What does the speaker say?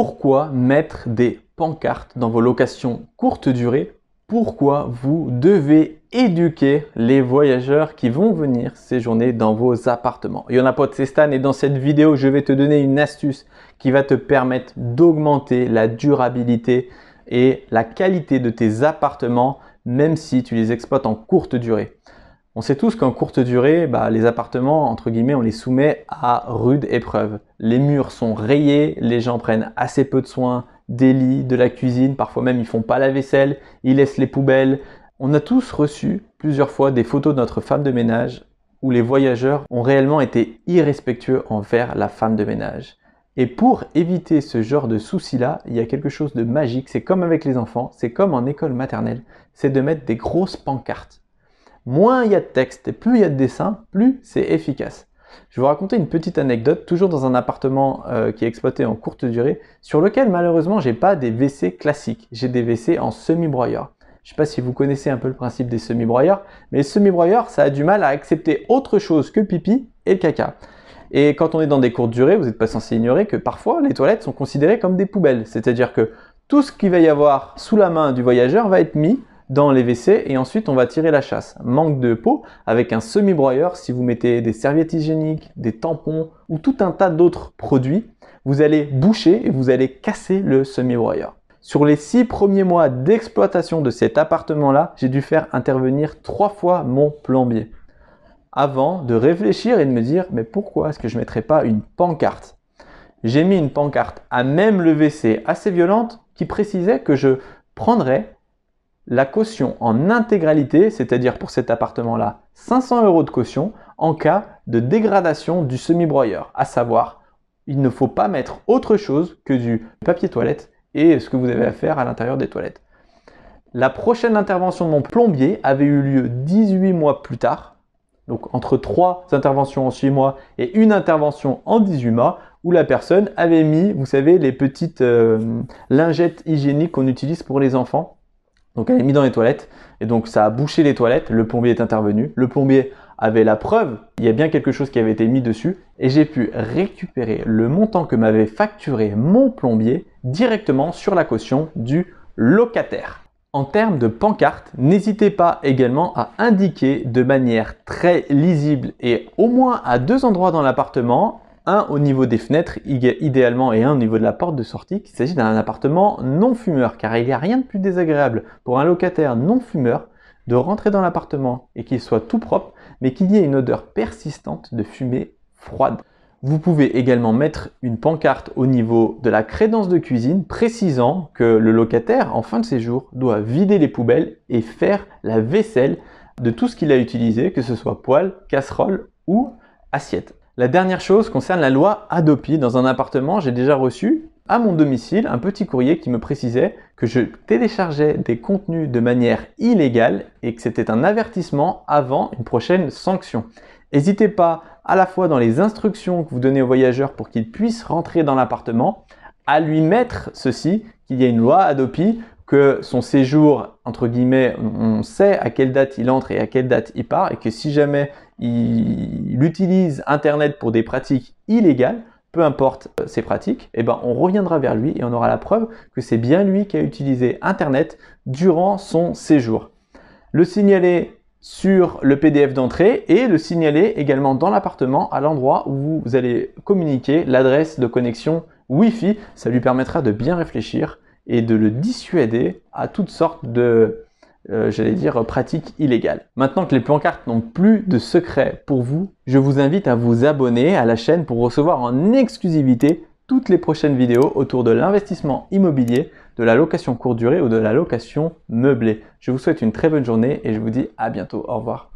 pourquoi mettre des pancartes dans vos locations courte durée? Pourquoi vous devez éduquer les voyageurs qui vont venir séjourner dans vos appartements? Il y en a pas de Stan et dans cette vidéo, je vais te donner une astuce qui va te permettre d'augmenter la durabilité et la qualité de tes appartements même si tu les exploites en courte durée. On sait tous qu'en courte durée, bah, les appartements, entre guillemets, on les soumet à rude épreuve. Les murs sont rayés, les gens prennent assez peu de soins des lits, de la cuisine, parfois même ils font pas la vaisselle, ils laissent les poubelles. On a tous reçu plusieurs fois des photos de notre femme de ménage où les voyageurs ont réellement été irrespectueux envers la femme de ménage. Et pour éviter ce genre de soucis-là, il y a quelque chose de magique, c'est comme avec les enfants, c'est comme en école maternelle, c'est de mettre des grosses pancartes moins il y a de texte et plus il y a de dessins, plus c'est efficace. Je vais vous raconter une petite anecdote, toujours dans un appartement euh, qui est exploité en courte durée, sur lequel malheureusement j'ai pas des WC classiques, j'ai des WC en semi-broyeur. Je ne sais pas si vous connaissez un peu le principe des semi-broyeurs, mais les semi-broyeurs, ça a du mal à accepter autre chose que pipi et caca. Et quand on est dans des courtes durées, vous n'êtes pas censé ignorer que parfois les toilettes sont considérées comme des poubelles. C'est-à-dire que tout ce qu'il va y avoir sous la main du voyageur va être mis dans les WC et ensuite on va tirer la chasse. Manque de peau avec un semi-broyeur, si vous mettez des serviettes hygiéniques, des tampons ou tout un tas d'autres produits, vous allez boucher et vous allez casser le semi-broyeur. Sur les six premiers mois d'exploitation de cet appartement-là, j'ai dû faire intervenir trois fois mon plombier avant de réfléchir et de me dire mais pourquoi est-ce que je ne mettrais pas une pancarte? J'ai mis une pancarte à même le WC assez violente qui précisait que je prendrais la caution en intégralité, c'est-à-dire pour cet appartement-là, 500 euros de caution en cas de dégradation du semi-broyeur, à savoir, il ne faut pas mettre autre chose que du papier toilette et ce que vous avez à faire à l'intérieur des toilettes. La prochaine intervention de mon plombier avait eu lieu 18 mois plus tard, donc entre 3 interventions en 6 mois et une intervention en 18 mois, où la personne avait mis, vous savez, les petites euh, lingettes hygiéniques qu'on utilise pour les enfants donc elle est mise dans les toilettes et donc ça a bouché les toilettes. Le plombier est intervenu. Le plombier avait la preuve, il y a bien quelque chose qui avait été mis dessus et j'ai pu récupérer le montant que m'avait facturé mon plombier directement sur la caution du locataire. En termes de pancarte, n'hésitez pas également à indiquer de manière très lisible et au moins à deux endroits dans l'appartement un au niveau des fenêtres idéalement et un au niveau de la porte de sortie qu'il s'agit d'un appartement non fumeur car il n'y a rien de plus désagréable pour un locataire non fumeur de rentrer dans l'appartement et qu'il soit tout propre mais qu'il y ait une odeur persistante de fumée froide. Vous pouvez également mettre une pancarte au niveau de la crédence de cuisine précisant que le locataire en fin de séjour doit vider les poubelles et faire la vaisselle de tout ce qu'il a utilisé, que ce soit poêle, casserole ou assiette. La dernière chose concerne la loi Adopi. Dans un appartement, j'ai déjà reçu à mon domicile un petit courrier qui me précisait que je téléchargeais des contenus de manière illégale et que c'était un avertissement avant une prochaine sanction. N'hésitez pas à la fois dans les instructions que vous donnez aux voyageurs pour qu'ils puissent rentrer dans l'appartement, à lui mettre ceci, qu'il y a une loi Adopi, que son séjour, entre guillemets, on sait à quelle date il entre et à quelle date il part, et que si jamais il utilise Internet pour des pratiques illégales, peu importe ses pratiques, eh ben on reviendra vers lui et on aura la preuve que c'est bien lui qui a utilisé Internet durant son séjour. Le signaler sur le PDF d'entrée et le signaler également dans l'appartement à l'endroit où vous allez communiquer l'adresse de connexion Wi-Fi. Ça lui permettra de bien réfléchir et de le dissuader à toutes sortes de euh, j'allais dire, pratique illégale. Maintenant que les pancartes n'ont plus de secret pour vous, je vous invite à vous abonner à la chaîne pour recevoir en exclusivité toutes les prochaines vidéos autour de l'investissement immobilier, de la location courte durée ou de la location meublée. Je vous souhaite une très bonne journée et je vous dis à bientôt. Au revoir.